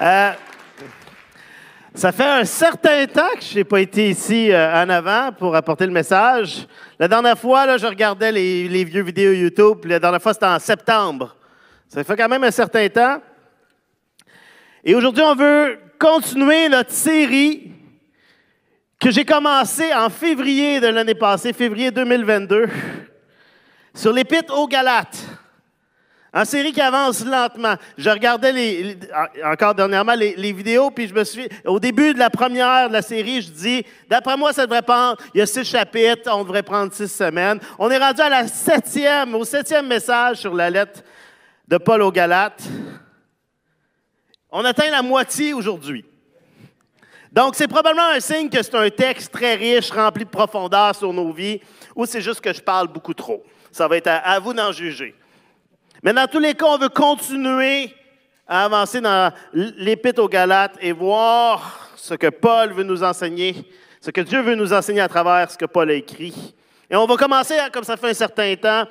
Euh, ça fait un certain temps que je n'ai pas été ici euh, en avant pour apporter le message. La dernière fois, là, je regardais les, vieux vidéos YouTube. La dernière fois, c'était en septembre. Ça fait quand même un certain temps. Et aujourd'hui, on veut continuer notre série que j'ai commencée en février de l'année passée, février 2022, sur l'épître aux Galates. En série qui avance lentement. Je regardais encore dernièrement les, vidéos, puis je me suis. Au début de la première de la série, je dis, d'après moi, ça devrait prendre. Il y a six chapitres, on devrait prendre six semaines. On est rendu à la septième, au septième message sur la lettre de Paul aux Galates. On atteint la moitié aujourd'hui. Donc, c'est probablement un signe que c'est un texte très riche, rempli de profondeur sur nos vies, ou c'est juste que je parle beaucoup trop. Ça va être à vous d'en juger. Mais dans tous les cas, on veut continuer à avancer dans l'Épître aux Galates et voir ce que Paul veut nous enseigner, ce que Dieu veut nous enseigner à travers ce que Paul a écrit. Et on va commencer, hein, comme ça fait un certain temps,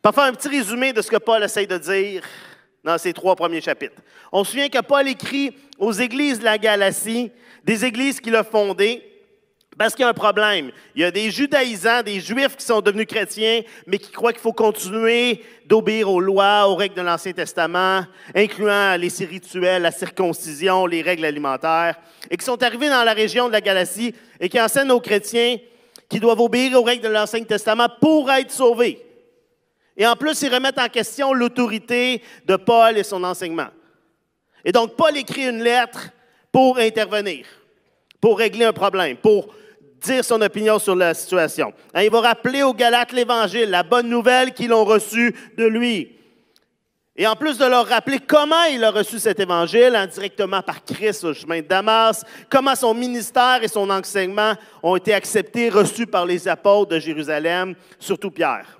par faire un petit résumé de ce que Paul essaye de dire dans ces trois premiers chapitres. On se souvient que Paul écrit aux églises de la Galatie, des églises qu'il a fondées, parce qu'il y a un problème. Il y a des judaïsants, des juifs qui sont devenus chrétiens, mais qui croient qu'il faut continuer d'obéir aux lois, aux règles de l'Ancien Testament, incluant les rituels, la circoncision, les règles alimentaires, et qui sont arrivés dans la région de la Galatie et qui enseignent aux chrétiens qu'ils doivent obéir aux règles de l'Ancien Testament pour être sauvés. Et en plus, ils remettent en question l'autorité de Paul et son enseignement. Et donc, Paul écrit une lettre pour intervenir, pour régler un problème, pour dire son opinion sur la situation. Hein, il va rappeler aux Galates l'Évangile, la bonne nouvelle qu'ils ont reçue de lui. Et en plus de leur rappeler comment il a reçu cet évangile, indirectement par Christ au chemin de Damas, comment son ministère et son enseignement ont été acceptés, reçus par les apôtres de Jérusalem, surtout Pierre.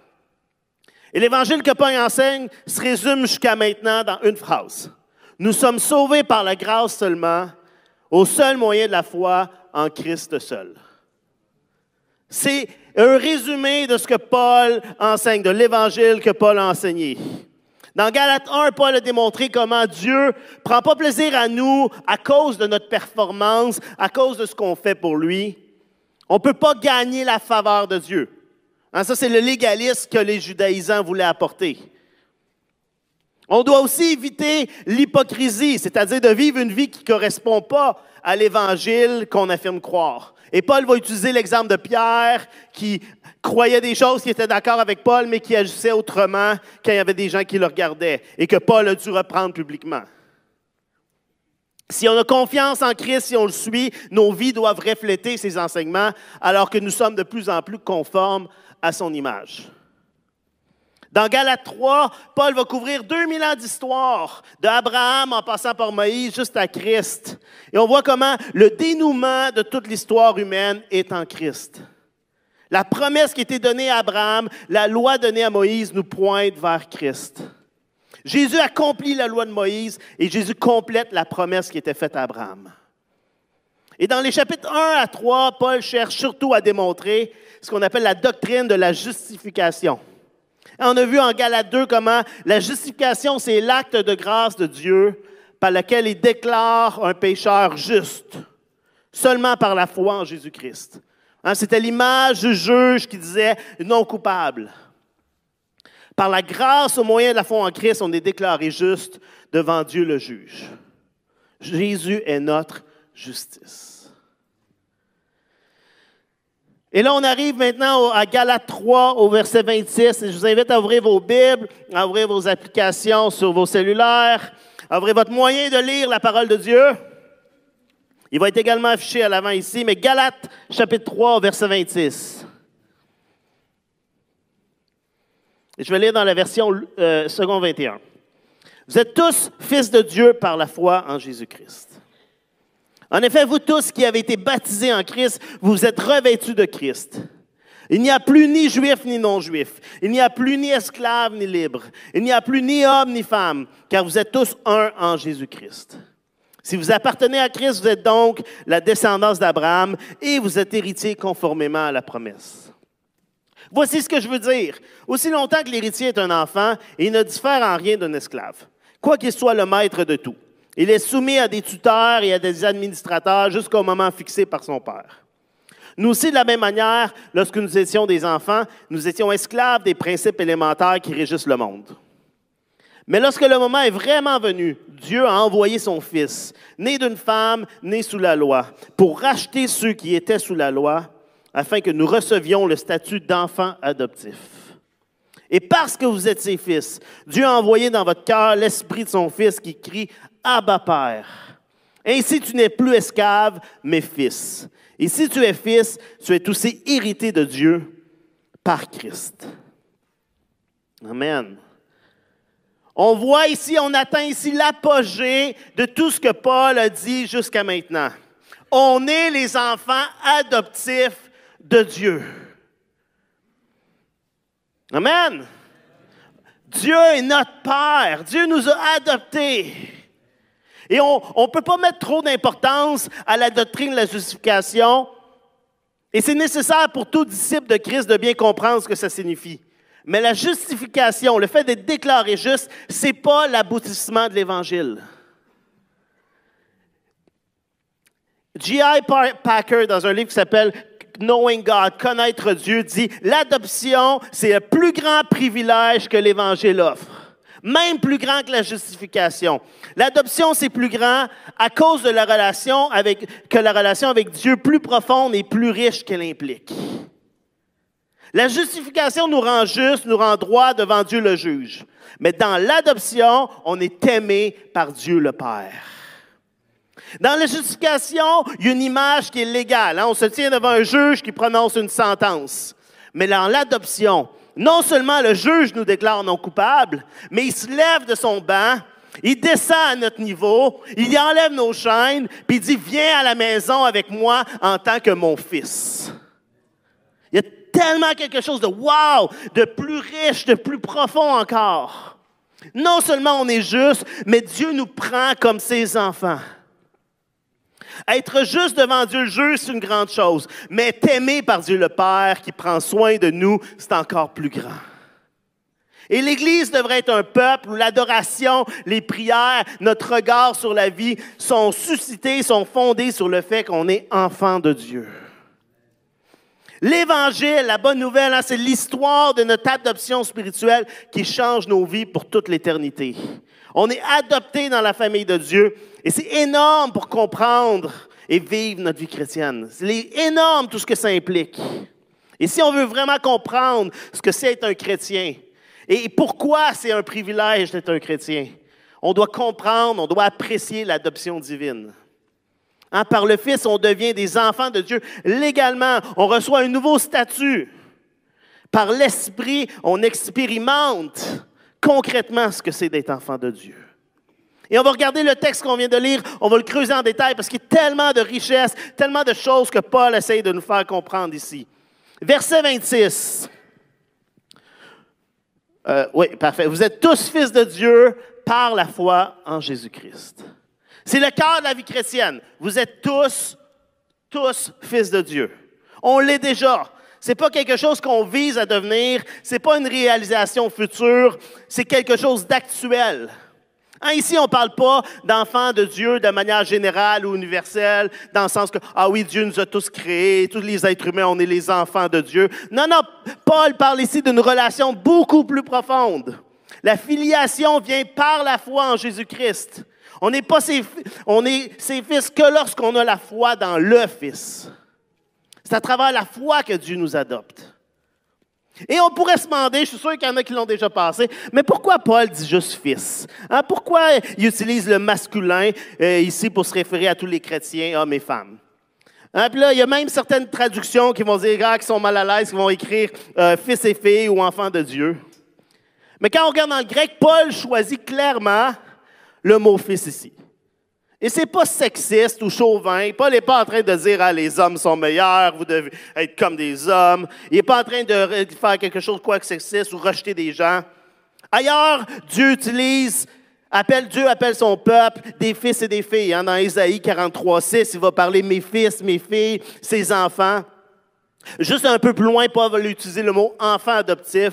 Et l'évangile que Paul enseigne se résume jusqu'à maintenant dans une phrase. Nous sommes sauvés par la grâce seulement, au seul moyen de la foi en Christ seul. C'est un résumé de ce que Paul enseigne, de l'évangile que Paul a enseigné. Dans Galates 1, Paul a démontré comment Dieu prend pas plaisir à nous à cause de notre performance, à cause de ce qu'on fait pour lui. On ne peut pas gagner la faveur de Dieu. Hein, ça, c'est le légalisme que les judaïsants voulaient apporter. On doit aussi éviter l'hypocrisie, c'est-à-dire de vivre une vie qui ne correspond pas à l'évangile qu'on affirme croire. Et Paul va utiliser l'exemple de Pierre qui croyait des choses, qui était d'accord avec Paul, mais qui agissait autrement quand il y avait des gens qui le regardaient et que Paul a dû reprendre publiquement. Si on a confiance en Christ, si on le suit, nos vies doivent refléter ses enseignements alors que nous sommes de plus en plus conformes à son image. Dans Galates 3, Paul va couvrir 2000 ans d'histoire, d'Abraham en passant par Moïse jusqu'à Christ. Et on voit comment le dénouement de toute l'histoire humaine est en Christ. La promesse qui était donnée à Abraham, la loi donnée à Moïse nous pointe vers Christ. Jésus accomplit la loi de Moïse et Jésus complète la promesse qui était faite à Abraham. Et dans les chapitres 1 à 3, Paul cherche surtout à démontrer ce qu'on appelle la doctrine de la justification. On a vu en Galates 2 comment la justification, c'est l'acte de grâce de Dieu par lequel il déclare un pécheur juste, seulement par la foi en Jésus-Christ. Hein, C'était l'image du juge qui disait non coupable. Par la grâce au moyen de la foi en Christ, on est déclaré juste devant Dieu le juge. Jésus est notre justice. Et là, on arrive maintenant à Galates 3, au verset 26. Et je vous invite à ouvrir vos Bibles, à ouvrir vos applications sur vos cellulaires, à ouvrir votre moyen de lire la parole de Dieu. Il va être également affiché à l'avant ici, mais Galates chapitre 3, au verset 26. Et je vais lire dans la version euh, second 21. Vous êtes tous fils de Dieu par la foi en Jésus-Christ. En effet, vous tous qui avez été baptisés en Christ, vous êtes revêtus de Christ. Il n'y a plus ni juif ni non-juif. Il n'y a plus ni esclave ni libre. Il n'y a plus ni homme ni femme, car vous êtes tous un en Jésus-Christ. Si vous appartenez à Christ, vous êtes donc la descendance d'Abraham et vous êtes héritier conformément à la promesse. Voici ce que je veux dire. Aussi longtemps que l'héritier est un enfant, il ne diffère en rien d'un esclave, quoi qu'il soit le maître de tout. Il est soumis à des tuteurs et à des administrateurs jusqu'au moment fixé par son père. Nous aussi, de la même manière, lorsque nous étions des enfants, nous étions esclaves des principes élémentaires qui régissent le monde. Mais lorsque le moment est vraiment venu, Dieu a envoyé son Fils, né d'une femme, né sous la loi, pour racheter ceux qui étaient sous la loi, afin que nous recevions le statut d'enfant adoptif. Et parce que vous êtes ses fils, Dieu a envoyé dans votre cœur l'esprit de son Fils qui crie Abba Père. Ainsi, tu n'es plus esclave, mais fils. Et si tu es fils, tu es aussi hérité de Dieu par Christ. Amen. On voit ici, on atteint ici l'apogée de tout ce que Paul a dit jusqu'à maintenant. On est les enfants adoptifs de Dieu. Amen. Dieu est notre Père. Dieu nous a adoptés. Et on ne peut pas mettre trop d'importance à la doctrine de la justification. Et c'est nécessaire pour tout disciple de Christ de bien comprendre ce que ça signifie. Mais la justification, le fait d'être déclaré juste, ce n'est pas l'aboutissement de l'Évangile. G.I. Packer, dans un livre qui s'appelle Knowing God, Connaître Dieu, dit L'adoption, c'est le plus grand privilège que l'Évangile offre, même plus grand que la justification. L'adoption, c'est plus grand à cause de la relation avec, que la relation avec Dieu plus profonde et plus riche qu'elle implique. La justification nous rend juste, nous rend droit devant Dieu le juge. Mais dans l'adoption, on est aimé par Dieu le Père. Dans la justification, il y a une image qui est légale. Hein. On se tient devant un juge qui prononce une sentence. Mais dans l'adoption, non seulement le juge nous déclare non coupables, mais il se lève de son banc, il descend à notre niveau, il enlève nos chaînes, puis il dit, viens à la maison avec moi en tant que mon fils. Il y a tellement quelque chose de wow, de plus riche, de plus profond encore. Non seulement on est juste, mais Dieu nous prend comme ses enfants. Être juste devant Dieu le juge, c'est une grande chose. Mais être aimé par Dieu le Père qui prend soin de nous, c'est encore plus grand. Et l'Église devrait être un peuple où l'adoration, les prières, notre regard sur la vie sont suscités, sont fondés sur le fait qu'on est enfant de Dieu. L'Évangile, la bonne nouvelle, hein, c'est l'histoire de notre adoption spirituelle qui change nos vies pour toute l'éternité. On est adopté dans la famille de Dieu et c'est énorme pour comprendre et vivre notre vie chrétienne. C'est énorme tout ce que ça implique. Et si on veut vraiment comprendre ce que c'est être un chrétien et pourquoi c'est un privilège d'être un chrétien, on doit comprendre, on doit apprécier l'adoption divine. Hein, par le Fils, on devient des enfants de Dieu légalement. On reçoit un nouveau statut. Par l'Esprit, on expérimente concrètement ce que c'est d'être enfant de Dieu. Et on va regarder le texte qu'on vient de lire, on va le creuser en détail parce qu'il y a tellement de richesses, tellement de choses que Paul essaye de nous faire comprendre ici. Verset 26. Euh, oui, parfait. Vous êtes tous fils de Dieu par la foi en Jésus-Christ. C'est le cœur de la vie chrétienne. Vous êtes tous, tous fils de Dieu. On l'est déjà. C'est pas quelque chose qu'on vise à devenir, c'est pas une réalisation future, c'est quelque chose d'actuel. Hein, ici, on ne parle pas d'enfants de Dieu de manière générale ou universelle, dans le sens que, ah oui, Dieu nous a tous créés, tous les êtres humains, on est les enfants de Dieu. Non, non, Paul parle ici d'une relation beaucoup plus profonde. La filiation vient par la foi en Jésus-Christ. On n'est pas on est ses fils que lorsqu'on a la foi dans le Fils. C'est à travers la foi que Dieu nous adopte. Et on pourrait se demander, je suis sûr qu'il y en a qui l'ont déjà passé, mais pourquoi Paul dit juste fils? Hein, pourquoi il utilise le masculin euh, ici pour se référer à tous les chrétiens, hommes et femmes? Hein, puis là, il y a même certaines traductions qui vont dire, ah, qui sont mal à l'aise, qui vont écrire euh, fils et fille ou enfant de Dieu. Mais quand on regarde dans le grec, Paul choisit clairement le mot fils ici. Et c'est pas sexiste ou chauvin. Paul n'est pas en train de dire ah, les hommes sont meilleurs, vous devez être comme des hommes. Il n'est pas en train de faire quelque chose quoi que sexiste ou rejeter des gens. Ailleurs, Dieu utilise, appelle, Dieu appelle son peuple des fils et des filles. Hein. Dans Isaïe 43, 6, il va parler mes fils, mes filles, ses enfants. Juste un peu plus loin, Paul va utiliser le mot enfant adoptif.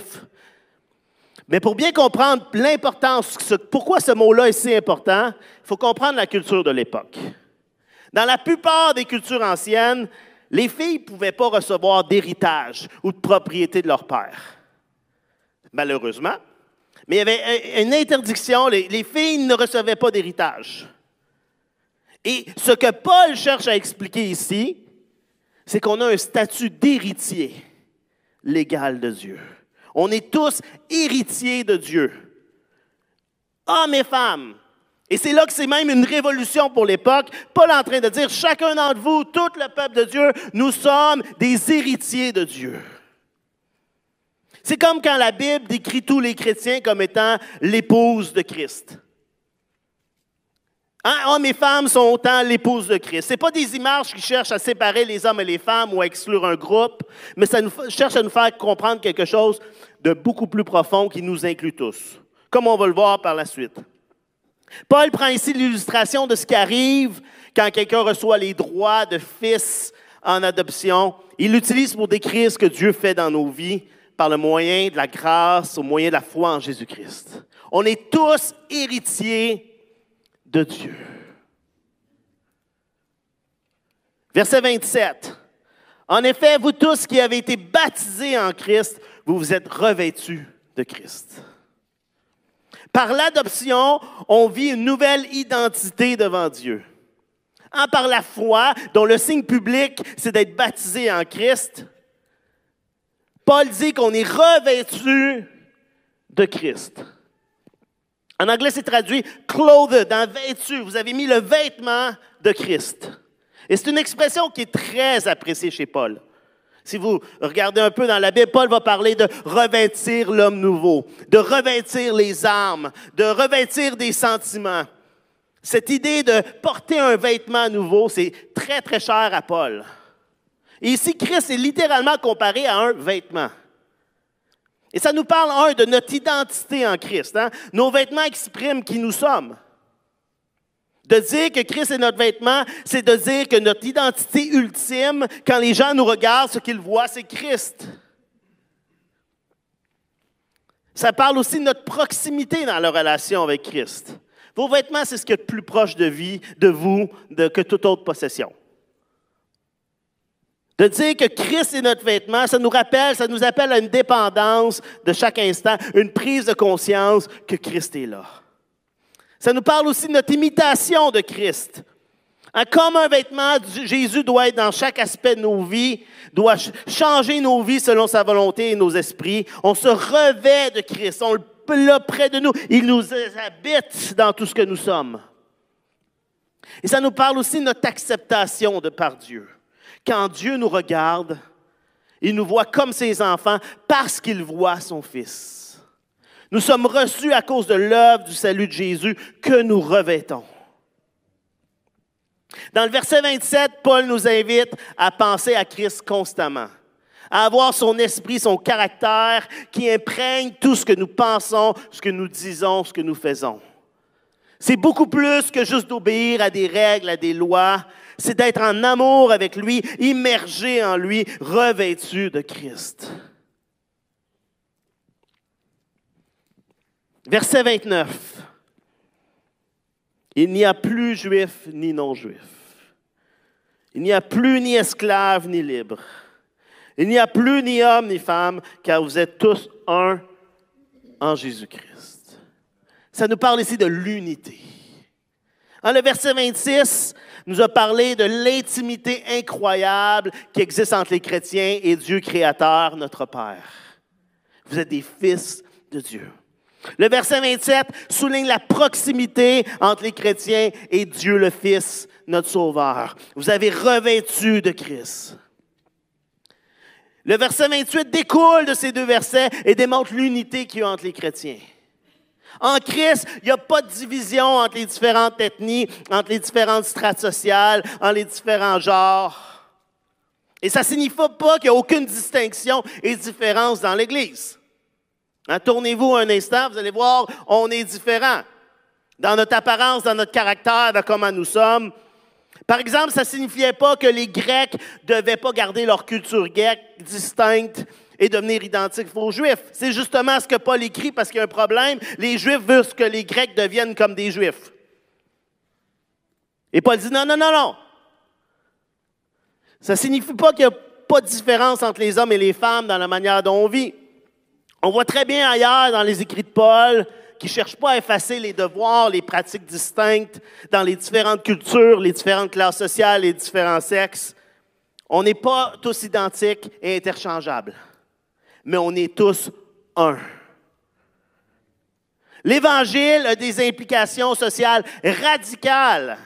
Mais pour bien comprendre l'importance, pourquoi ce mot-là est si important, il faut comprendre la culture de l'époque. Dans la plupart des cultures anciennes, les filles ne pouvaient pas recevoir d'héritage ou de propriété de leur père. Malheureusement. Mais il y avait une interdiction, les, filles ne recevaient pas d'héritage. Et ce que Paul cherche à expliquer ici, c'est qu'on a un statut d'héritier légal de Dieu. On est tous héritiers de Dieu. Hommes et femmes. Et c'est là que c'est même une révolution pour l'époque. Paul est en train de dire, chacun d'entre vous, tout le peuple de Dieu, nous sommes des héritiers de Dieu. C'est comme quand la Bible décrit tous les chrétiens comme étant l'épouse de Christ. Hein? Hommes et femmes sont autant l'épouse de Christ. Ce pas des images qui cherchent à séparer les hommes et les femmes ou à exclure un groupe, mais ça cherche à nous faire comprendre quelque chose de beaucoup plus profond qui nous inclut tous, comme on va le voir par la suite. Paul prend ici l'illustration de ce qui arrive quand quelqu'un reçoit les droits de fils en adoption. Il l'utilise pour décrire ce que Dieu fait dans nos vies par le moyen de la grâce, au moyen de la foi en Jésus-Christ. On est tous héritiers de Dieu. Verset 27. En effet, vous tous qui avez été baptisés en Christ, vous vous êtes revêtus de Christ. Par l'adoption, on vit une nouvelle identité devant Dieu. En par la foi, dont le signe public, c'est d'être baptisé en Christ, Paul dit qu'on est revêtu de Christ. En anglais, c'est traduit clothed, dans vêtu. Vous avez mis le vêtement de Christ. Et c'est une expression qui est très appréciée chez Paul. Si vous regardez un peu dans la Bible, Paul va parler de revêtir l'homme nouveau, de revêtir les armes, de revêtir des sentiments. Cette idée de porter un vêtement nouveau, c'est très, très cher à Paul. Et ici, Christ est littéralement comparé à un vêtement. Et ça nous parle, un, de notre identité en Christ. Hein. Nos vêtements expriment qui nous sommes. De dire que Christ est notre vêtement, c'est de dire que notre identité ultime, quand les gens nous regardent, ce qu'ils voient, c'est Christ. Ça parle aussi de notre proximité dans la relation avec Christ. Vos vêtements, c'est ce qui est le plus proche de vie, de vous, que toute autre possession. De dire que Christ est notre vêtement, ça nous rappelle, ça nous appelle à une dépendance de chaque instant, une prise de conscience que Christ est là. Ça nous parle aussi de notre imitation de Christ. Hein, comme un vêtement, Jésus doit être dans chaque aspect de nos vies, doit changer nos vies selon sa volonté et nos esprits. On se revêt de Christ, on l'a près de nous, il nous habite dans tout ce que nous sommes. Et ça nous parle aussi de notre acceptation de par Dieu. Quand Dieu nous regarde, il nous voit comme ses enfants parce qu'il voit son Fils. Nous sommes reçus à cause de l'œuvre du salut de Jésus que nous revêtons. Dans le verset 27, Paul nous invite à penser à Christ constamment, à avoir son esprit, son caractère qui imprègne tout ce que nous pensons, ce que nous disons, ce que nous faisons. C'est beaucoup plus que juste d'obéir à des règles, à des lois, c'est d'être en amour avec lui, immergé en lui, revêtu de Christ. Verset 29. Il n'y a plus juif ni non-juif. Il n'y a plus ni esclave ni libre. Il n'y a plus ni homme ni femme, car vous êtes tous un en Jésus-Christ. Ça nous parle ici de l'unité. Le verset 26, nous a parlé de l'intimité incroyable qui existe entre les chrétiens et Dieu créateur, notre Père. Vous êtes des fils de Dieu. Le verset 27 souligne la proximité entre les chrétiens et Dieu le Fils, notre Sauveur. Vous avez revêtu de Christ. Le verset 28 découle de ces deux versets et démontre l'unité qu'il y a entre les chrétiens. En Christ, il n'y a pas de division entre les différentes ethnies, entre les différentes strates sociales, entre les différents genres. Et ça ne signifie pas qu'il n'y a aucune distinction et différence dans l'Église. Hein, tournez-vous un instant, vous allez voir, on est différents. Dans notre apparence, dans notre caractère, dans comment nous sommes. Par exemple, ça ne signifiait pas que les Grecs ne devaient pas garder leur culture grecque distincte et devenir identiques aux Juifs. C'est justement ce que Paul écrit parce qu'il y a un problème. Les Juifs veulent que les Grecs deviennent comme des Juifs. Et Paul dit non, non, non, non. Ça ne signifie pas qu'il n'y a pas de différence entre les hommes et les femmes dans la manière dont on vit. On voit très bien ailleurs dans les écrits de Paul qui ne cherche pas à effacer les devoirs, les pratiques distinctes dans les différentes cultures, les différentes classes sociales, les différents sexes. On n'est pas tous identiques et interchangeables, mais on est tous un. L'Évangile a des implications sociales radicales.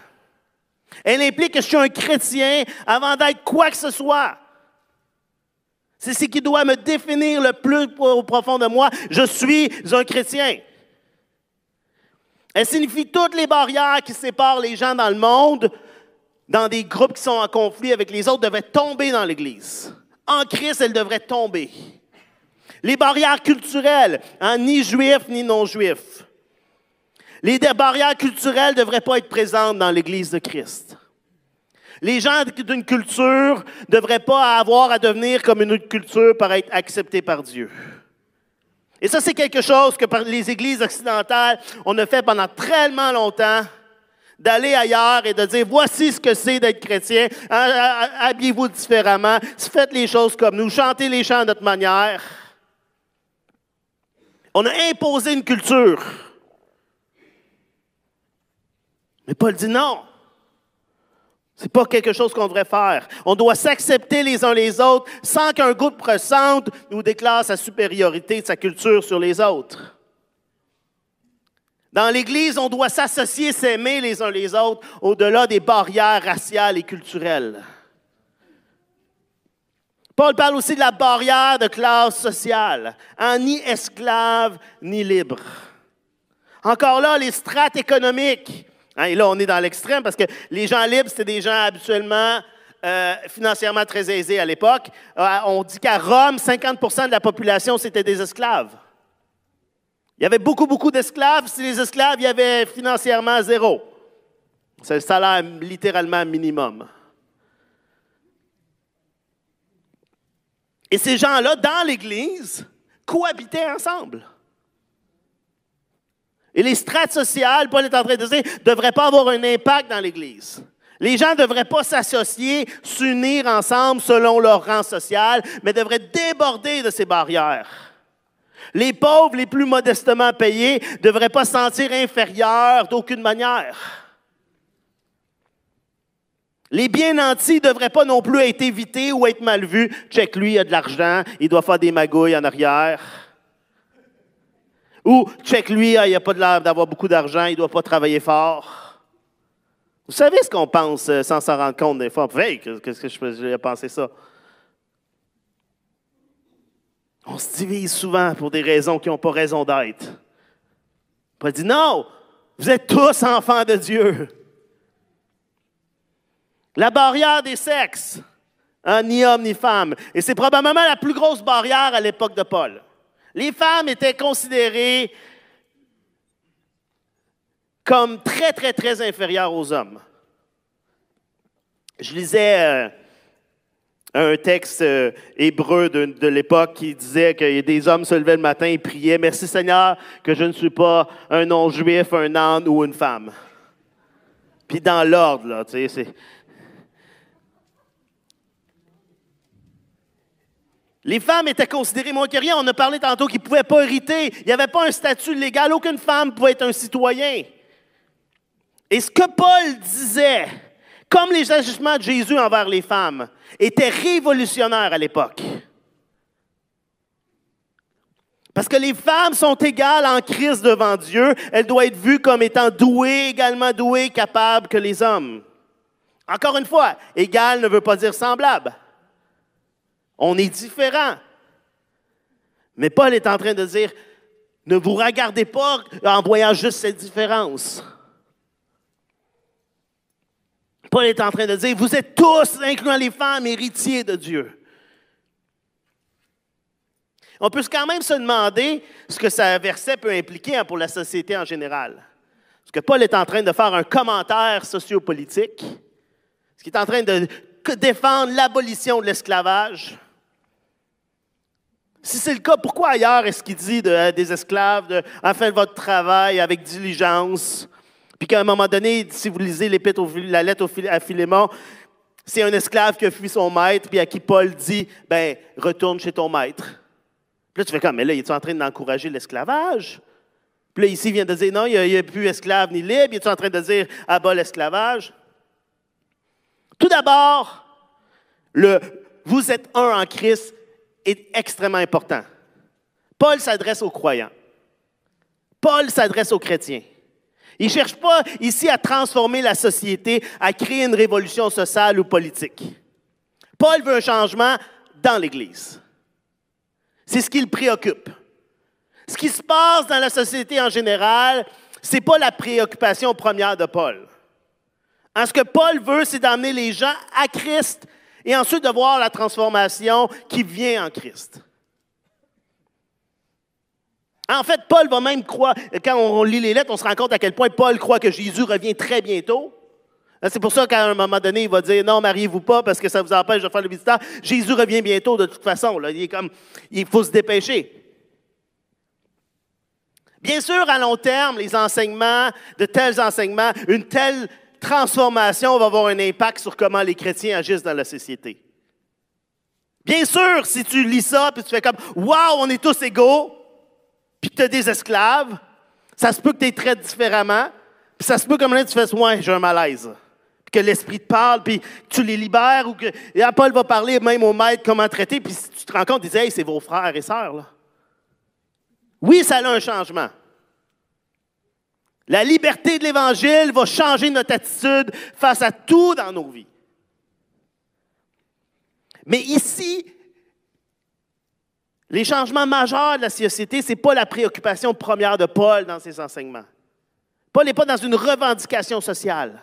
Elle implique que je suis un chrétien avant d'être quoi que ce soit. C'est ce qui doit me définir le plus au profond de moi. Je suis un chrétien. Elle signifie toutes les barrières qui séparent les gens dans le monde, dans des groupes qui sont en conflit avec les autres, devraient tomber dans l'Église. En Christ, elles devraient tomber. Les barrières culturelles, hein, ni juifs ni non-juifs. Les barrières culturelles ne devraient pas être présentes dans l'Église de Christ. Les gens d'une culture ne devraient pas avoir à devenir comme une autre culture pour être acceptés par Dieu. Et ça, c'est quelque chose que les églises occidentales, on fait pendant tellement longtemps, d'aller ailleurs et de dire, voici ce que c'est d'être chrétien, habillez-vous différemment, faites les choses comme nous, chantez les chants de notre manière. On a imposé une culture. Mais Paul dit non. C'est pas quelque chose qu'on devrait faire. On doit s'accepter les uns les autres sans qu'un groupe ressente ou déclare sa supériorité de sa culture sur les autres. Dans l'Église, on doit s'associer, s'aimer les uns les autres au-delà des barrières raciales et culturelles. Paul parle aussi de la barrière de classe sociale, ni esclave ni libre. Encore là, les strates économiques Hein, et là, on est dans l'extrême parce que les gens libres, c'était des gens habituellement euh, financièrement très aisés à l'époque. Euh, on dit qu'à Rome, 50% de la population, c'était des esclaves. Il y avait beaucoup, beaucoup d'esclaves. Si les esclaves, il y avait financièrement zéro. C'est le salaire littéralement minimum. Et ces gens-là, dans l'Église, cohabitaient ensemble. Et les strates sociales, Paul est en train de dire, ne devraient pas avoir un impact dans l'Église. Les gens ne devraient pas s'associer, s'unir ensemble selon leur rang social, mais devraient déborder de ces barrières. Les pauvres, les plus modestement payés, ne devraient pas se sentir inférieurs d'aucune manière. Les bien nantis ne devraient pas non plus être évités ou être mal vus. Check lui, il a de l'argent, il doit faire des magouilles en arrière. Ou, check lui, ah, il n'a pas l'air d'avoir beaucoup d'argent, il ne doit pas travailler fort. Vous savez ce qu'on pense euh, sans s'en rendre compte des fois? Hey, qu'est-ce que je penser ça? On se divise souvent pour des raisons qui n'ont pas raison d'être. Paul dit non, vous êtes tous enfants de Dieu. La barrière des sexes, hein, ni homme ni femme. Et c'est probablement la plus grosse barrière à l'époque de Paul. Les femmes étaient considérées comme très, très, très inférieures aux hommes. Je lisais euh, un texte euh, hébreu de, l'époque qui disait que des hommes se levaient le matin et priaient Merci Seigneur que je ne suis pas un non-juif, un âne ou une femme. Puis dans l'ordre, là, tu sais, Les femmes étaient considérées moins que. On a parlé tantôt qu'ils ne pouvaient pas hériter. Il n'y avait pas un statut légal. Aucune femme pouvait être un citoyen. Et ce que Paul disait, comme les agissements de Jésus envers les femmes, était révolutionnaire à l'époque. Parce que les femmes sont égales en Christ devant Dieu. Elles doivent être vues comme étant douées, également douées, capables que les hommes. Encore une fois, égal ne veut pas dire semblable. On est différents. Mais Paul est en train de dire, ne vous regardez pas en voyant juste cette différence. Paul est en train de dire, vous êtes tous, incluant les femmes, héritiers de Dieu. On peut quand même se demander ce que ce verset peut impliquer hein, pour la société en général. Est-ce que Paul est en train de faire un commentaire sociopolitique? Est-ce qu'il est en train de défendre l'abolition de l'esclavage? Si c'est le cas, pourquoi ailleurs est-ce qu'il dit des esclaves de fait votre travail avec diligence? Puis qu'à un moment donné, si vous lisez la lettre à Philémon, c'est un esclave qui a fui son maître, puis à qui Paul dit, ben, retourne chez ton maître. Puis là, tu fais comme, mais là, il est en train d'encourager l'esclavage? Puis là, ici, il vient de dire, non, il n'y a, plus esclave ni libre. Il est en train de dire, abat l'esclavage? Tout d'abord, le vous êtes un en Christ est extrêmement important. Paul s'adresse aux croyants. Paul s'adresse aux chrétiens. Il ne cherche pas ici à transformer la société, à créer une révolution sociale ou politique. Paul veut un changement dans l'Église. C'est ce qui le préoccupe. Ce qui se passe dans la société en général, ce n'est pas la préoccupation première de Paul. Ce que Paul veut, c'est d'amener les gens à Christ et ensuite de voir la transformation qui vient en Christ. En fait, Paul va même croire, quand on lit les lettres, on se rend compte à quel point Paul croit que Jésus revient très bientôt. C'est pour ça qu'à un moment donné, il va dire non, mariez-vous pas parce que ça vous empêche de faire le visiteur. Jésus revient bientôt de toute façon. Il comme, il faut se dépêcher. Bien sûr, à long terme, les enseignements, de tels enseignements, une telle transformation va avoir un impact sur comment les chrétiens agissent dans la société. Bien sûr, si tu lis ça, puis tu fais comme Waouh, on est tous égaux, puis tu as des esclaves, ça se peut que tu es traites différemment, puis ça se peut comme là, tu fais Ouais, j'ai un malaise. Puis que l'Esprit te parle, puis tu les libères, ou que et Paul va parler même au maître comment traiter, puis si tu te rends compte, tu dis Hey, c'est vos frères et sœurs. Là. Oui, ça a un changement. La liberté de l'Évangile va changer notre attitude face à tout dans nos vies. Mais ici, les changements majeurs de la société, ce n'est pas la préoccupation première de Paul dans ses enseignements. Paul n'est pas dans une revendication sociale.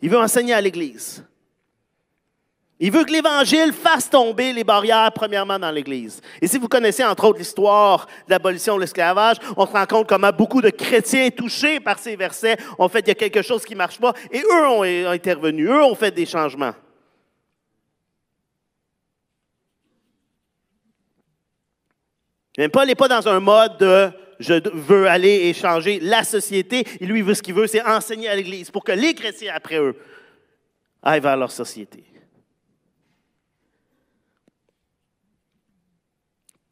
Il veut enseigner à l'Église. Il veut que l'Évangile fasse tomber les barrières, premièrement, dans l'Église. Et si vous connaissez, entre autres, l'histoire de l'abolition de l'esclavage, on se rend compte comment beaucoup de chrétiens touchés par ces versets ont fait qu'il y a quelque chose qui ne marche pas, et eux ont intervenu, eux ont fait des changements. Paul n'est pas dans un mode de je veux aller et changer la société. Et lui, veut ce qu'il veut, c'est enseigner à l'Église pour que les chrétiens, après eux, aillent vers leur société.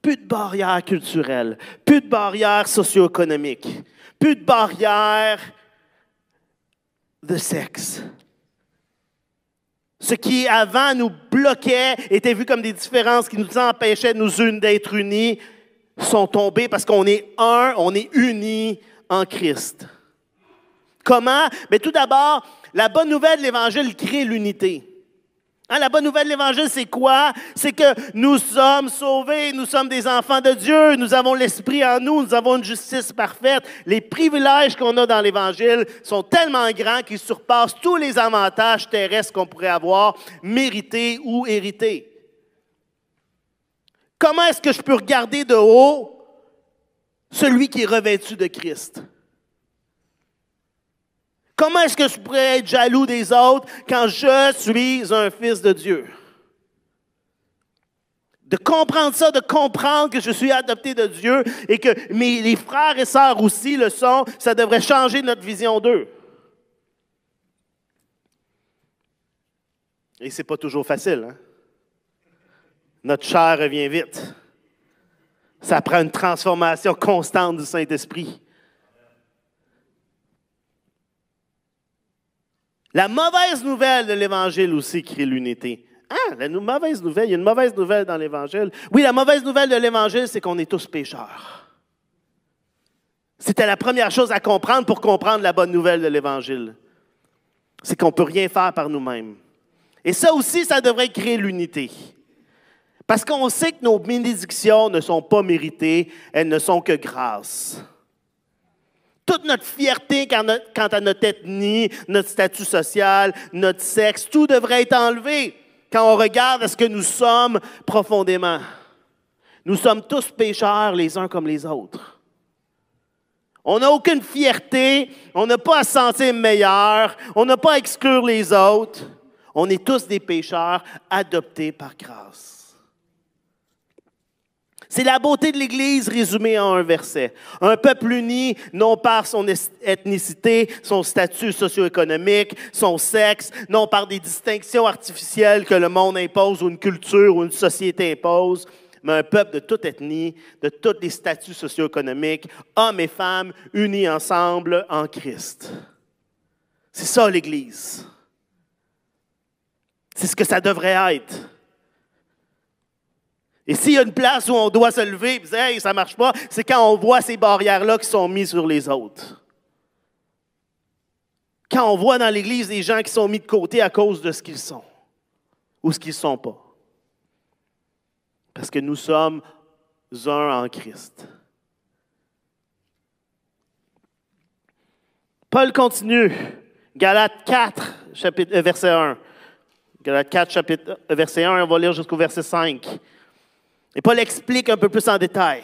Plus de barrières culturelles, plus de barrières socio-économiques, plus de barrières de sexe. Ce qui avant nous bloquait, était vu comme des différences qui nous empêchaient, nous unes, d'être unis, sont tombés parce qu'on est un, on est unis en Christ. Comment? Mais tout d'abord, la bonne nouvelle de l'Évangile crée l'unité. Hein, la bonne nouvelle de l'Évangile, c'est quoi? C'est que nous sommes sauvés, nous sommes des enfants de Dieu, nous avons l'Esprit en nous, nous avons une justice parfaite. Les privilèges qu'on a dans l'Évangile sont tellement grands qu'ils surpassent tous les avantages terrestres qu'on pourrait avoir, mérités ou hérités. Comment est-ce que je peux regarder de haut celui qui est revêtu de Christ? Comment est-ce que je pourrais être jaloux des autres quand je suis un fils de Dieu? De comprendre ça, de comprendre que je suis adopté de Dieu et que mes, frères et sœurs aussi le sont, ça devrait changer notre vision d'eux. Et ce n'est pas toujours facile. Hein? Notre chair revient vite. Ça prend une transformation constante du Saint-Esprit. La mauvaise nouvelle de l'Évangile aussi crée l'unité. Ah, la mauvaise nouvelle, il y a une mauvaise nouvelle dans l'Évangile. Oui, la mauvaise nouvelle de l'Évangile, c'est qu'on est tous pécheurs. C'était la première chose à comprendre pour comprendre la bonne nouvelle de l'Évangile. C'est qu'on ne peut rien faire par nous-mêmes. Et ça aussi, ça devrait créer l'unité. Parce qu'on sait que nos bénédictions ne sont pas méritées, elles ne sont que grâce. Toute notre fierté quant à notre ethnie, notre statut social, notre sexe, tout devrait être enlevé quand on regarde à ce que nous sommes profondément. Nous sommes tous pécheurs les uns comme les autres. On n'a aucune fierté, on n'a pas à se sentir meilleur, on n'a pas à exclure les autres. On est tous des pécheurs adoptés par grâce. C'est la beauté de l'Église résumée en un verset. Un peuple uni, non par son ethnicité, son statut socio-économique, son sexe, non par des distinctions artificielles que le monde impose ou une culture ou une société impose, mais un peuple de toute ethnie, de tous les statuts socio-économiques, hommes et femmes unis ensemble en Christ. C'est ça l'Église. C'est ce que ça devrait être. Et s'il y a une place où on doit se lever et dire Hey, ça ne marche pas, c'est quand on voit ces barrières-là qui sont mises sur les autres. Quand on voit dans l'Église des gens qui sont mis de côté à cause de ce qu'ils sont ou ce qu'ils ne sont pas. Parce que nous sommes un en Christ. Paul continue. Galates 4, chapitre, euh, verset 1. Galates 4, chapitre, euh, verset 1, on va lire jusqu'au verset 5. Et Paul explique un peu plus en détail.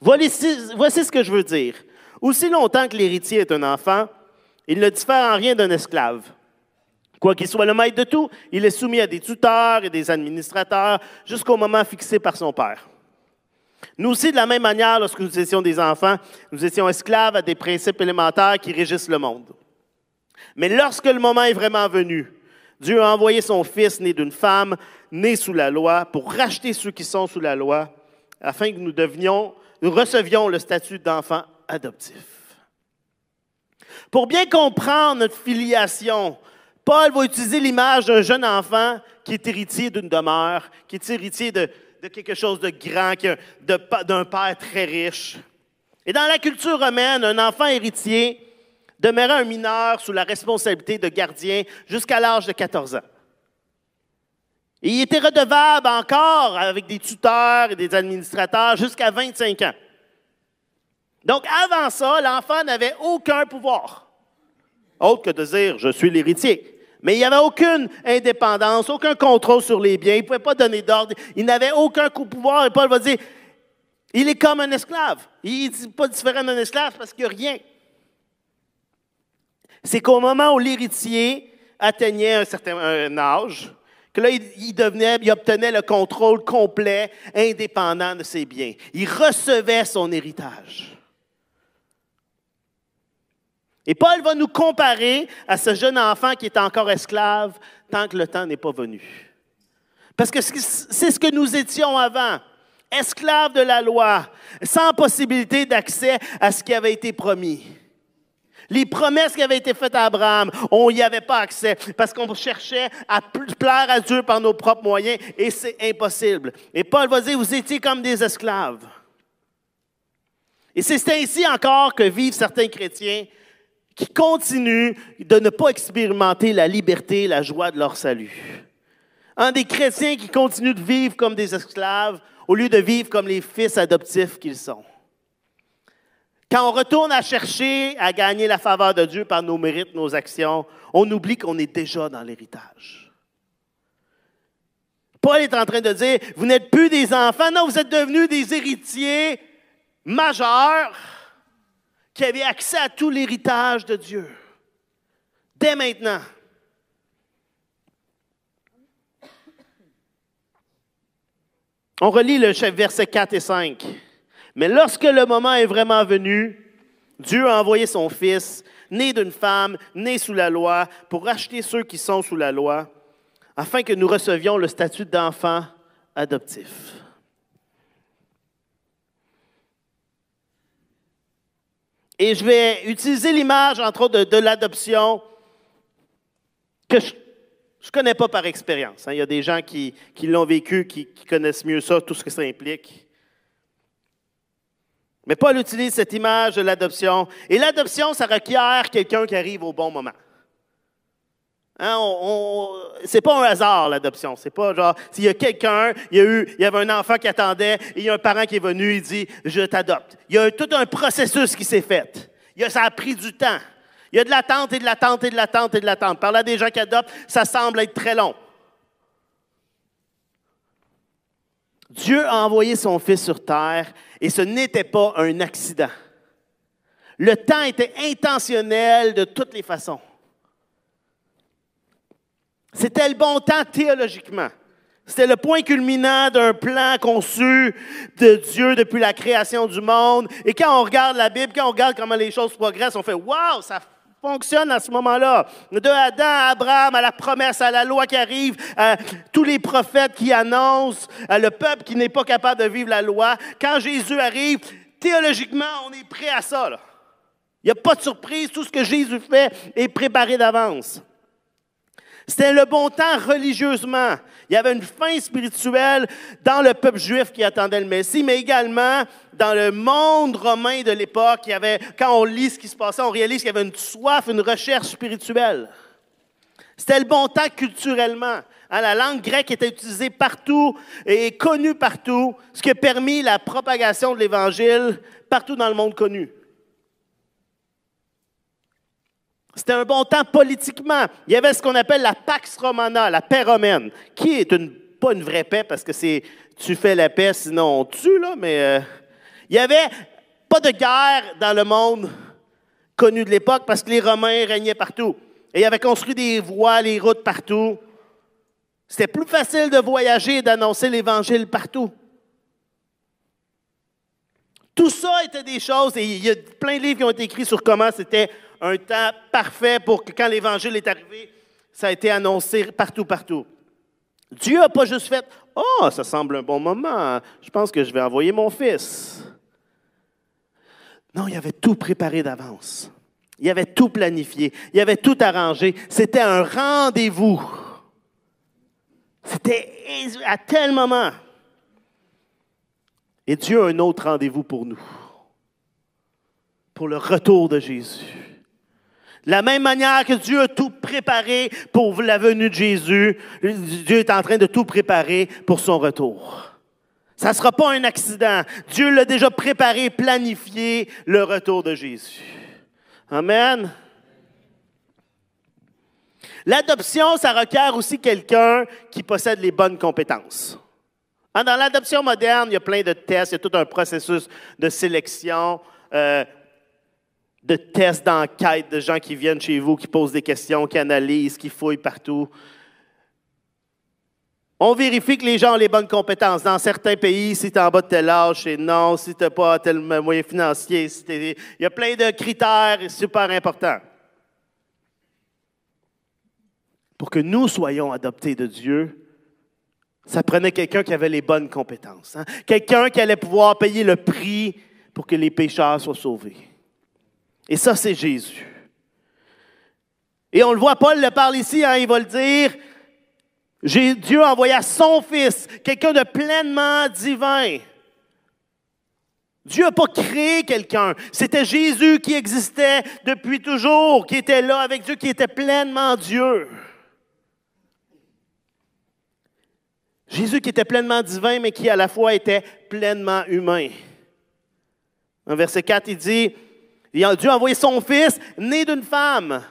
Voici, voici ce que je veux dire. Aussi longtemps que l'héritier est un enfant, il ne diffère en rien d'un esclave. Quoi qu'il soit le maître de tout, il est soumis à des tuteurs et des administrateurs jusqu'au moment fixé par son père. Nous aussi, de la même manière, lorsque nous étions des enfants, nous étions esclaves à des principes élémentaires qui régissent le monde. Mais lorsque le moment est vraiment venu, Dieu a envoyé son Fils né d'une femme, né sous la loi, pour racheter ceux qui sont sous la loi, afin que nous devenions, recevions le statut d'enfant adoptif. Pour bien comprendre notre filiation, Paul va utiliser l'image d'un jeune enfant qui est héritier d'une demeure, qui est héritier de, quelque chose de grand, d'un père très riche. Et dans la culture romaine, un enfant héritier demeurait un mineur sous la responsabilité de gardien jusqu'à l'âge de 14 ans. Il était redevable encore avec des tuteurs et des administrateurs jusqu'à 25 ans. Donc avant ça, l'enfant n'avait aucun pouvoir, autre que de dire je suis l'héritier. Mais il n'y avait aucune indépendance, aucun contrôle sur les biens. Il ne pouvait pas donner d'ordre. Il n'avait aucun coup pouvoir. Et Paul va dire, il est comme un esclave. Il n'est pas différent d'un esclave parce qu'il n'y a rien. C'est qu'au moment où l'héritier atteignait un certain âge, là, il, il obtenait le contrôle complet, indépendant de ses biens. Il recevait son héritage. Et Paul va nous comparer à ce jeune enfant qui est encore esclave tant que le temps n'est pas venu. Parce que c'est ce que nous étions avant, esclaves de la loi, sans possibilité d'accès à ce qui avait été promis. Les promesses qui avaient été faites à Abraham, on n'y avait pas accès parce qu'on cherchait à plaire à Dieu par nos propres moyens et c'est impossible. Et Paul va dire, vous étiez comme des esclaves. Et c'est ainsi encore que vivent certains chrétiens qui continuent de ne pas expérimenter la liberté et la joie de leur salut. Un des chrétiens qui continuent de vivre comme des esclaves au lieu de vivre comme les fils adoptifs qu'ils sont. Quand on retourne à chercher à gagner la faveur de Dieu par nos mérites, nos actions, on oublie qu'on est déjà dans l'héritage. Paul est en train de dire, vous n'êtes plus des enfants, non, vous êtes devenus des héritiers majeurs qui avait accès à tout l'héritage de Dieu. Dès maintenant. On relit le verset 4 et 5. Mais lorsque le moment est vraiment venu, Dieu a envoyé son Fils, né d'une femme, né sous la loi, pour racheter ceux qui sont sous la loi, afin que nous recevions le statut d'enfant adoptif. Et je vais utiliser l'image, entre autres, de, l'adoption que je ne connais pas par expérience. Hein. Il y a des gens qui, l'ont vécu, qui, connaissent mieux ça, tout ce que ça implique. Mais Paul utilise cette image de l'adoption. Et l'adoption, ça requiert quelqu'un qui arrive au bon moment. Hein, c'est pas un hasard, l'adoption. C'est pas genre, s'il y a quelqu'un, il y, a avait un enfant qui attendait, il y a un parent qui est venu, il dit, je t'adopte. Il y a tout un processus qui s'est fait. Ça a pris du temps. Il y a de l'attente et de l'attente et de l'attente et de l'attente. Par là, des gens qui adoptent, ça semble être très long. Dieu a envoyé son Fils sur terre et ce n'était pas un accident. Le temps était intentionnel de toutes les façons. C'était le bon temps théologiquement. C'était le point culminant d'un plan conçu de Dieu depuis la création du monde. Et quand on regarde la Bible, quand on regarde comment les choses progressent, on fait Waouh, ça fonctionne à ce moment-là. De Adam à Abraham, à la promesse, à la loi qui arrive, à tous les prophètes qui annoncent, à le peuple qui n'est pas capable de vivre la loi. Quand Jésus arrive, théologiquement, on est prêt à ça. Il n'y a pas de surprise. Tout ce que Jésus fait est préparé d'avance. C'était le bon temps religieusement. Il y avait une fin spirituelle dans le peuple juif qui attendait le Messie, mais également dans le monde romain de l'époque. Il y avait, quand on lit ce qui se passait, on réalise qu'il y avait une soif, une recherche spirituelle. C'était le bon temps culturellement. Hein, la langue grecque était utilisée partout et connue partout, ce qui a permis la propagation de l'Évangile partout dans le monde connu. C'était un bon temps politiquement. Il y avait ce qu'on appelle la Pax Romana, la paix romaine, qui est une, pas une vraie paix parce que c'est tu fais la paix, sinon on tue, là, mais euh, il n'y avait pas de guerre dans le monde connu de l'époque parce que les Romains régnaient partout. Et ils avaient construit des voies, les routes partout. C'était plus facile de voyager et d'annoncer l'Évangile partout. Tout ça était des choses, et il y a plein de livres qui ont été écrits sur comment c'était un temps parfait pour que quand l'Évangile est arrivé, ça a été annoncé partout, partout. Dieu n'a pas juste fait Oh, ça semble un bon moment, je pense que je vais envoyer mon fils. Non, il avait tout préparé d'avance. Il avait tout planifié. Il avait tout arrangé. C'était un rendez-vous. C'était à tel moment. Et Dieu a un autre rendez-vous pour nous. Pour le retour de Jésus. De la même manière que Dieu a tout préparé pour la venue de Jésus, Dieu est en train de tout préparer pour son retour. Ça ne sera pas un accident. Dieu l'a déjà préparé, planifié le retour de Jésus. Amen. L'adoption, ça requiert aussi quelqu'un qui possède les bonnes compétences. Hein, dans l'adoption moderne, il y a plein de tests, il y a tout un processus de sélection. Euh, de tests d'enquête de gens qui viennent chez vous, qui posent des questions, qui analysent, qui fouillent partout. On vérifie que les gens ont les bonnes compétences. Dans certains pays, si tu es en bas de tel âge, c'est non. Si tu n'as pas tel moyen financier, il y a plein de critères super importants. Pour que nous soyons adoptés de Dieu, ça prenait quelqu'un qui avait les bonnes compétences. Hein. Quelqu'un qui allait pouvoir payer le prix pour que les pécheurs soient sauvés. Et ça, c'est Jésus. Et on le voit, Paul le parle ici, hein, il va le dire. Dieu a envoyé son Fils, quelqu'un de pleinement divin. Dieu n'a pas créé quelqu'un. C'était Jésus qui existait depuis toujours, qui était là avec Dieu, qui était pleinement Dieu. Jésus qui était pleinement divin, mais qui à la fois était pleinement humain. En verset 4, il dit, Dieu a envoyé son Fils, né d'une femme.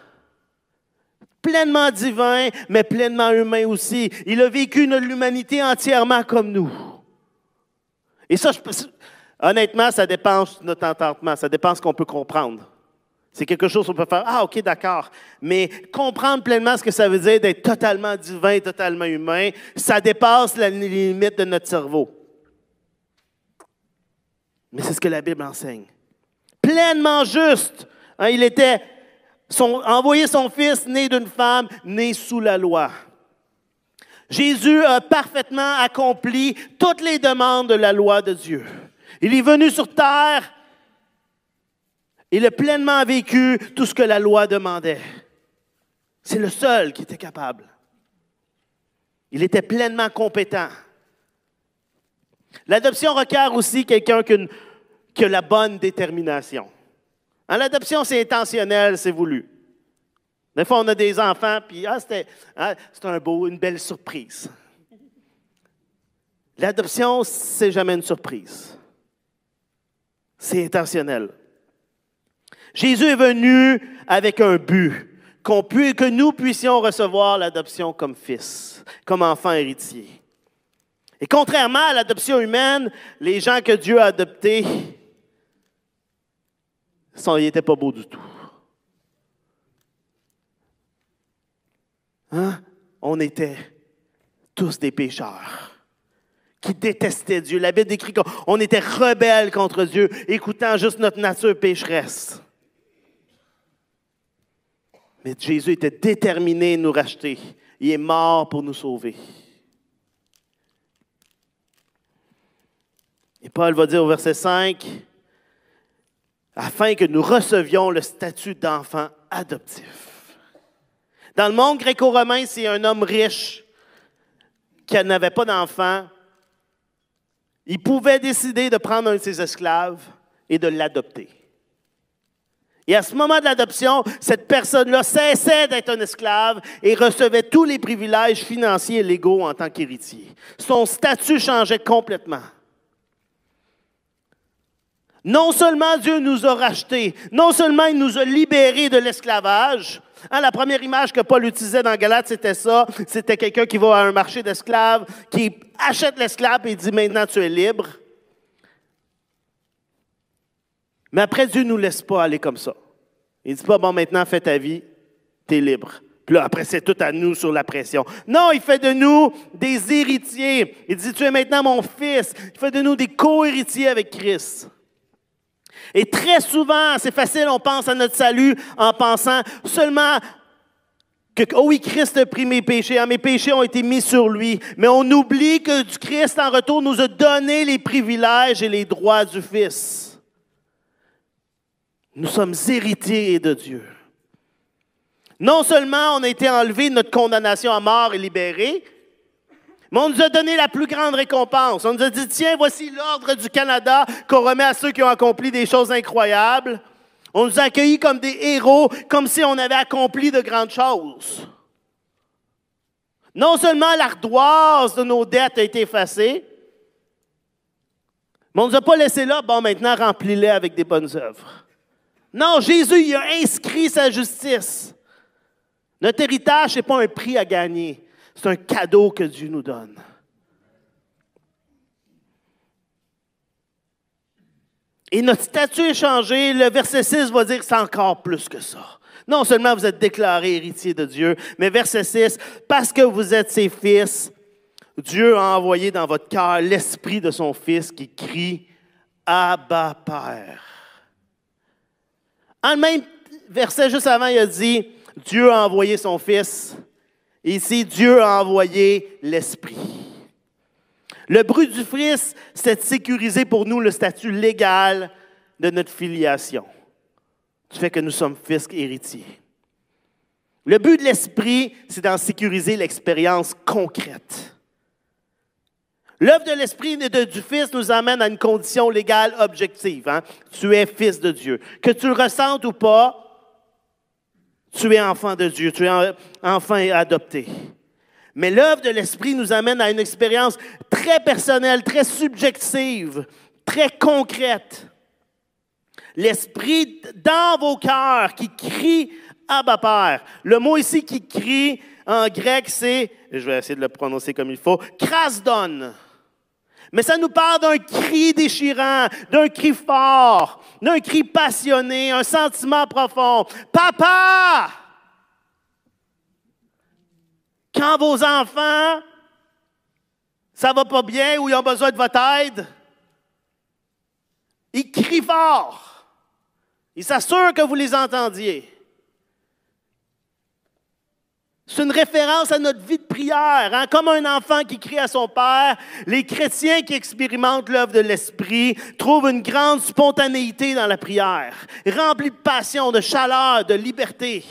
Pleinement divin, mais pleinement humain aussi. Il a vécu l'humanité entièrement comme nous. Et ça, honnêtement, ça dépend de notre entendement, ça dépend de ce qu'on peut comprendre. C'est quelque chose qu'on peut faire, ah ok, d'accord. Mais comprendre pleinement ce que ça veut dire d'être totalement divin, totalement humain, ça dépasse la limite de notre cerveau. Mais c'est ce que la Bible enseigne pleinement juste. Hein, il était envoyé son fils né d'une femme, né sous la loi. Jésus a parfaitement accompli toutes les demandes de la loi de Dieu. Il est venu sur terre, il a pleinement vécu tout ce que la loi demandait. C'est le seul qui était capable. Il était pleinement compétent. L'adoption requiert aussi quelqu'un qui que la bonne détermination. En l'adoption, c'est intentionnel, c'est voulu. Des fois, on a des enfants, puis ah, c'était ah, une belle surprise. L'adoption, c'est jamais une surprise. C'est intentionnel. Jésus est venu avec un but, que nous puissions recevoir l'adoption comme fils, comme enfant héritier. Et contrairement à l'adoption humaine, les gens que Dieu a adoptés, il n'était pas beau du tout. Hein? On était tous des pécheurs qui détestaient Dieu. La Bible décrit qu'on était rebelles contre Dieu, écoutant juste notre nature pécheresse. Mais Jésus était déterminé à nous racheter. Il est mort pour nous sauver. Et Paul va dire au verset 5, afin que nous recevions le statut d'enfant adoptif. Dans le monde gréco-romain, c'est un homme riche qui n'avait pas d'enfant. Il pouvait décider de prendre un de ses esclaves et de l'adopter. Et à ce moment de l'adoption, cette personne-là cessait d'être un esclave et recevait tous les privilèges financiers et légaux en tant qu'héritier. Son statut changeait complètement. Non seulement Dieu nous a rachetés, non seulement il nous a libérés de l'esclavage. Hein, la première image que Paul utilisait dans Galate, c'était ça. C'était quelqu'un qui va à un marché d'esclaves, qui achète l'esclave et dit maintenant tu es libre. Mais après, Dieu ne nous laisse pas aller comme ça. Il ne dit pas, bon, maintenant, fais ta vie, tu es libre. Puis là, après, c'est tout à nous sur la pression. Non, il fait de nous des héritiers. Il dit, tu es maintenant mon fils. Il fait de nous des co-héritiers avec Christ. Et très souvent, c'est facile, on pense à notre salut en pensant seulement que, oh oui, Christ a pris mes péchés, hein, mes péchés ont été mis sur lui. Mais on oublie que Christ, en retour, nous a donné les privilèges et les droits du Fils. Nous sommes héritiers de Dieu. Non seulement on a été enlevé de notre condamnation à mort et libérés, mais on nous a donné la plus grande récompense. On nous a dit, tiens, voici l'ordre du Canada qu'on remet à ceux qui ont accompli des choses incroyables. On nous a accueillis comme des héros, comme si on avait accompli de grandes choses. Non seulement l'ardoise de nos dettes a été effacée, mais on ne nous a pas laissé là, bon, maintenant remplis-les avec des bonnes œuvres. Non, Jésus, il a inscrit sa justice. Notre héritage, ce n'est pas un prix à gagner. C'est un cadeau que Dieu nous donne. Et notre statut est changé. Le verset 6 va dire que c'est encore plus que ça. Non seulement vous êtes déclaré héritier de Dieu, mais verset 6, parce que vous êtes ses fils, Dieu a envoyé dans votre cœur l'esprit de son fils qui crie Abba Père. En même verset juste avant, il a dit Dieu a envoyé son fils Ici, Dieu a envoyé l'Esprit. Le bruit du Fils, c'est de sécuriser pour nous le statut légal de notre filiation, du fait que nous sommes fils héritiers. Le but de l'Esprit, c'est d'en sécuriser l'expérience concrète. L'œuvre de l'Esprit et du Fils nous amène à une condition légale objective. Hein. Tu es fils de Dieu. Que tu le ressentes ou pas, tu es enfant de Dieu, tu es enfant adopté. Mais l'œuvre de l'Esprit nous amène à une expérience très personnelle, très subjective, très concrète. L'Esprit dans vos cœurs qui crie Abba Père. Le mot ici qui crie en grec, c'est, je vais essayer de le prononcer comme il faut, krasdon. Mais ça nous parle d'un cri déchirant, d'un cri fort, d'un cri passionné, un sentiment profond. Papa! Quand vos enfants, ça va pas bien ou ils ont besoin de votre aide, ils crient fort. Ils s'assurent que vous les entendiez. C'est une référence à notre vie de prière. Hein? Comme un enfant qui crie à son Père, les chrétiens qui expérimentent l'œuvre de l'Esprit trouvent une grande spontanéité dans la prière, remplie de passion, de chaleur, de liberté.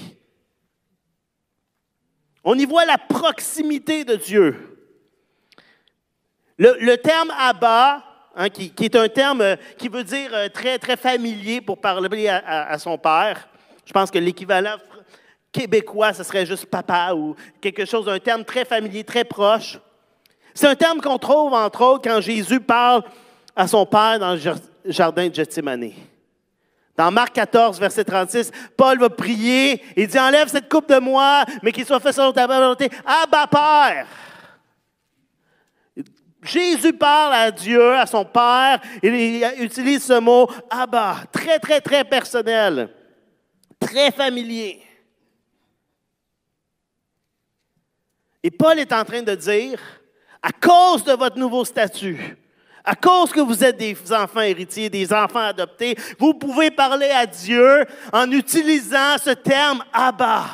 On y voit la proximité de Dieu. Le, terme Abba, hein, qui, est un terme euh, qui veut dire euh, très, très familier pour parler à son Père, je pense que l'équivalent québécois, ce serait juste papa ou quelque chose d'un terme très familier, très proche. C'est un terme qu'on trouve, entre autres, quand Jésus parle à son Père dans le jardin de Gethsemane. Dans Marc 14, verset 36, Paul va prier. Il dit Enlève cette coupe de moi, mais qu'il soit fait selon ta volonté. Abba Père. Jésus parle à Dieu, à son Père. Il utilise ce mot Abba, très, très, très personnel, très familier. Et Paul est en train de dire, à cause de votre nouveau statut, à cause que vous êtes des enfants héritiers, des enfants adoptés, vous pouvez parler à Dieu en utilisant ce terme Abba.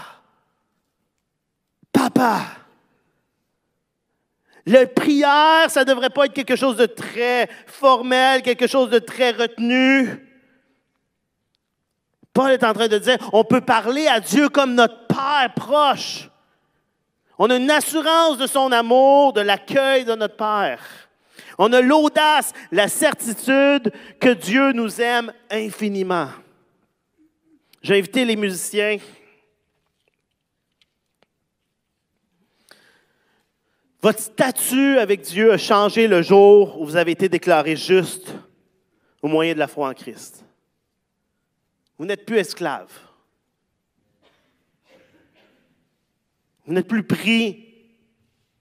Papa. La prière, ça ne devrait pas être quelque chose de très formel, quelque chose de très retenu. Paul est en train de dire, on peut parler à Dieu comme notre Père proche. On a une assurance de son amour, de l'accueil de notre Père. On a l'audace, la certitude que Dieu nous aime infiniment. J'ai invité les musiciens. Votre statut avec Dieu a changé le jour où vous avez été déclaré juste au moyen de la foi en Christ. Vous n'êtes plus esclave. Vous n'êtes plus pris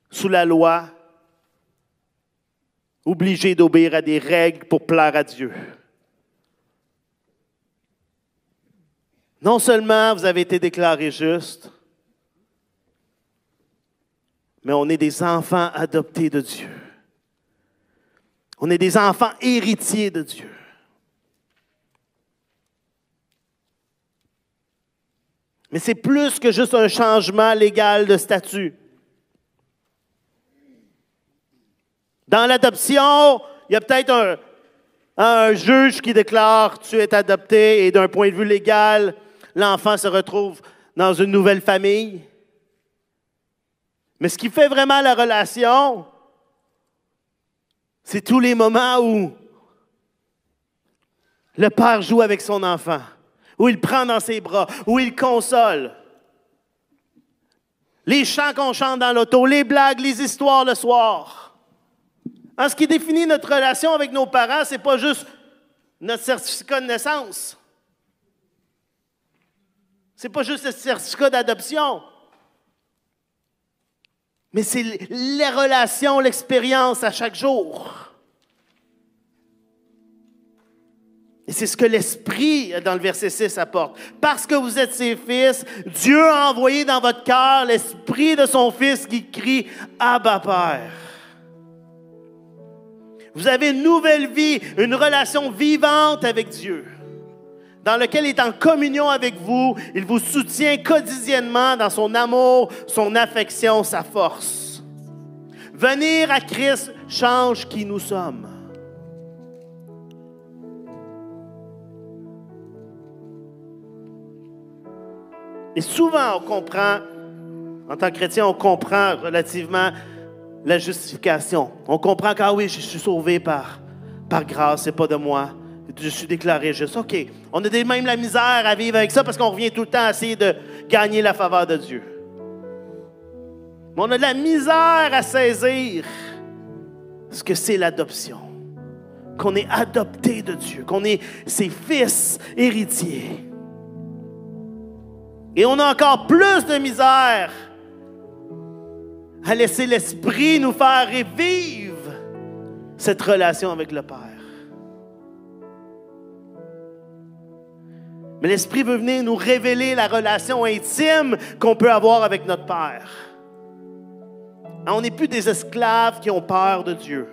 sous la loi, obligé d'obéir à des règles pour plaire à Dieu. Non seulement vous avez été déclaré juste, mais on est des enfants adoptés de Dieu. On est des enfants héritiers de Dieu. Mais c'est plus que juste un changement légal de statut. Dans l'adoption, il y a peut-être un, juge qui déclare tu es adopté et d'un point de vue légal, l'enfant se retrouve dans une nouvelle famille. Mais ce qui fait vraiment la relation, c'est tous les moments où le père joue avec son enfant où il prend dans ses bras, où il console. Les chants qu'on chante dans l'auto, les blagues, les histoires le soir. En ce qui définit notre relation avec nos parents, ce n'est pas juste notre certificat de naissance. Ce n'est pas juste le certificat d'adoption. Mais c'est les relations, l'expérience à chaque jour. Et c'est ce que l'Esprit, dans le verset 6, apporte. Parce que vous êtes ses fils, Dieu a envoyé dans votre cœur l'Esprit de son Fils qui crie Abba Père. Vous avez une nouvelle vie, une relation vivante avec Dieu, dans laquelle il est en communion avec vous. Il vous soutient quotidiennement dans son amour, son affection, sa force. Venir à Christ change qui nous sommes. Et souvent, on comprend, en tant que chrétien, on comprend relativement la justification. On comprend qu'ah oui, je suis sauvé par, par grâce, c'est pas de moi. Je suis déclaré juste. OK. On a même la misère à vivre avec ça parce qu'on revient tout le temps à essayer de gagner la faveur de Dieu. Mais on a de la misère à saisir ce que c'est l'adoption. Qu'on est adopté de Dieu, qu'on est ses fils héritiers. Et on a encore plus de misère à laisser l'Esprit nous faire revivre cette relation avec le Père. Mais l'Esprit veut venir nous révéler la relation intime qu'on peut avoir avec notre Père. On n'est plus des esclaves qui ont peur de Dieu.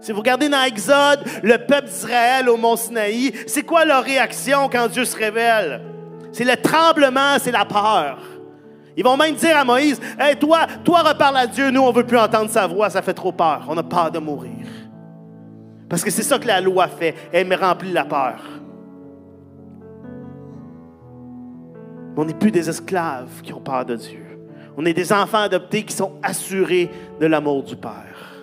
Si vous regardez dans Exode, le peuple d'Israël au mont Sinaï, c'est quoi leur réaction quand Dieu se révèle? C'est le tremblement, c'est la peur. Ils vont même dire à Moïse, hey, toi, toi reparle à Dieu, nous on veut plus entendre sa voix, ça fait trop peur, on a peur de mourir. Parce que c'est ça que la loi fait, elle me remplit la peur. on n'est plus des esclaves qui ont peur de Dieu. On est des enfants adoptés qui sont assurés de l'amour du Père.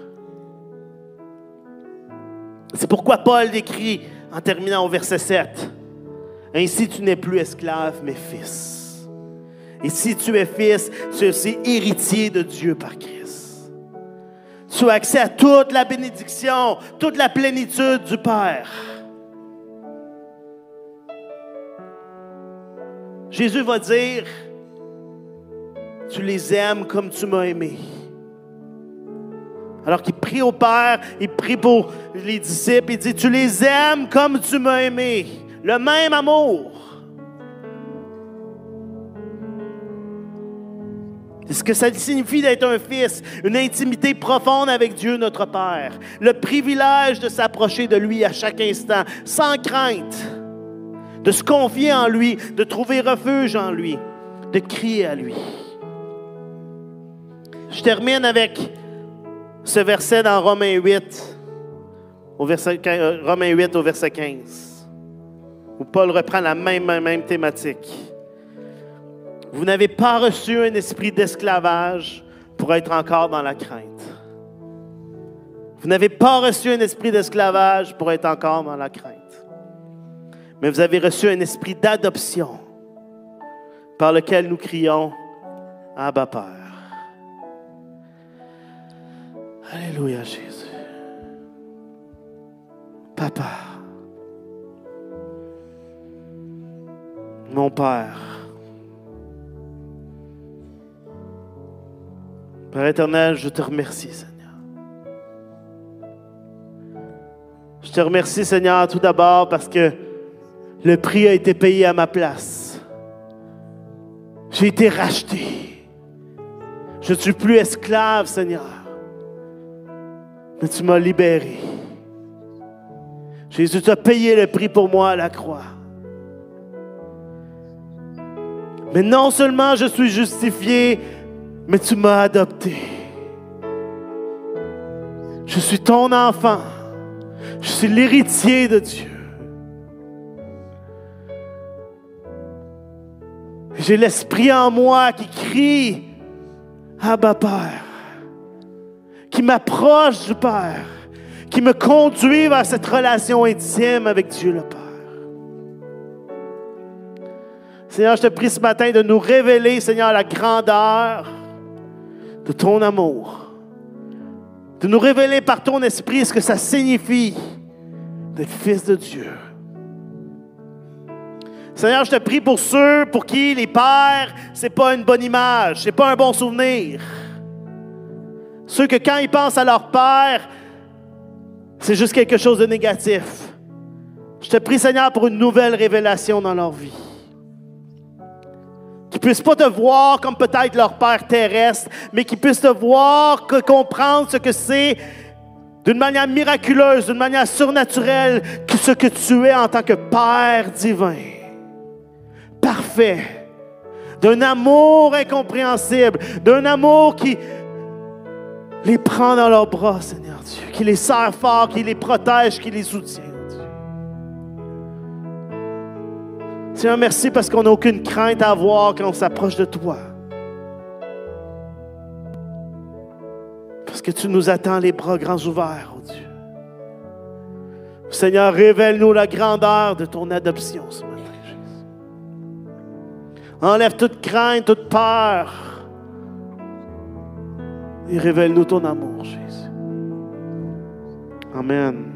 C'est pourquoi Paul décrit en terminant au verset 7. Ainsi, tu n'es plus esclave, mais fils. Et si tu es fils, tu es aussi héritier de Dieu par Christ. Tu as accès à toute la bénédiction, toute la plénitude du Père. Jésus va dire, tu les aimes comme tu m'as aimé. Alors qu'il prie au Père, il prie pour les disciples, il dit, tu les aimes comme tu m'as aimé le même amour. C'est ce que ça signifie d'être un fils, une intimité profonde avec Dieu notre Père, le privilège de s'approcher de lui à chaque instant, sans crainte, de se confier en lui, de trouver refuge en lui, de crier à lui. Je termine avec ce verset dans Romains 8, au verset, euh, Romains 8 au verset 15, où Paul reprend la même, même thématique. Vous n'avez pas reçu un esprit d'esclavage pour être encore dans la crainte. Vous n'avez pas reçu un esprit d'esclavage pour être encore dans la crainte. Mais vous avez reçu un esprit d'adoption par lequel nous crions Abba Père. Alléluia Jésus. Papa. Mon Père. Père éternel, je te remercie, Seigneur. Je te remercie, Seigneur, tout d'abord parce que le prix a été payé à ma place. J'ai été racheté. Je ne suis plus esclave, Seigneur. Mais tu m'as libéré. Jésus, tu as payé le prix pour moi à la croix. Mais non seulement je suis justifié, mais tu m'as adopté. Je suis ton enfant. Je suis l'héritier de Dieu. J'ai l'esprit en moi qui crie Abba Père, qui m'approche du Père, qui me conduit vers cette relation intime avec Dieu le Père. Seigneur, je te prie ce matin de nous révéler, Seigneur, la grandeur de ton amour, de nous révéler par ton esprit ce que ça signifie d'être fils de Dieu. Seigneur, je te prie pour ceux pour qui les pères, c'est pas une bonne image, c'est pas un bon souvenir. Ceux que quand ils pensent à leur père, c'est juste quelque chose de négatif. Je te prie, Seigneur, pour une nouvelle révélation dans leur vie qui puissent pas te voir comme peut-être leur Père terrestre, mais qui puissent te voir, comprendre ce que c'est d'une manière miraculeuse, d'une manière surnaturelle, ce que tu es en tant que Père divin. Parfait. D'un amour incompréhensible, d'un amour qui les prend dans leurs bras, Seigneur Dieu, qui les serre fort, qui les protège, qui les soutient. Seigneur, merci parce qu'on n'a aucune crainte à avoir quand on s'approche de toi. Parce que tu nous attends les bras grands ouverts, oh Dieu. Seigneur, révèle-nous la grandeur de ton adoption ce matin, Jésus. Enlève toute crainte, toute peur. Et révèle-nous ton amour, Jésus. Amen.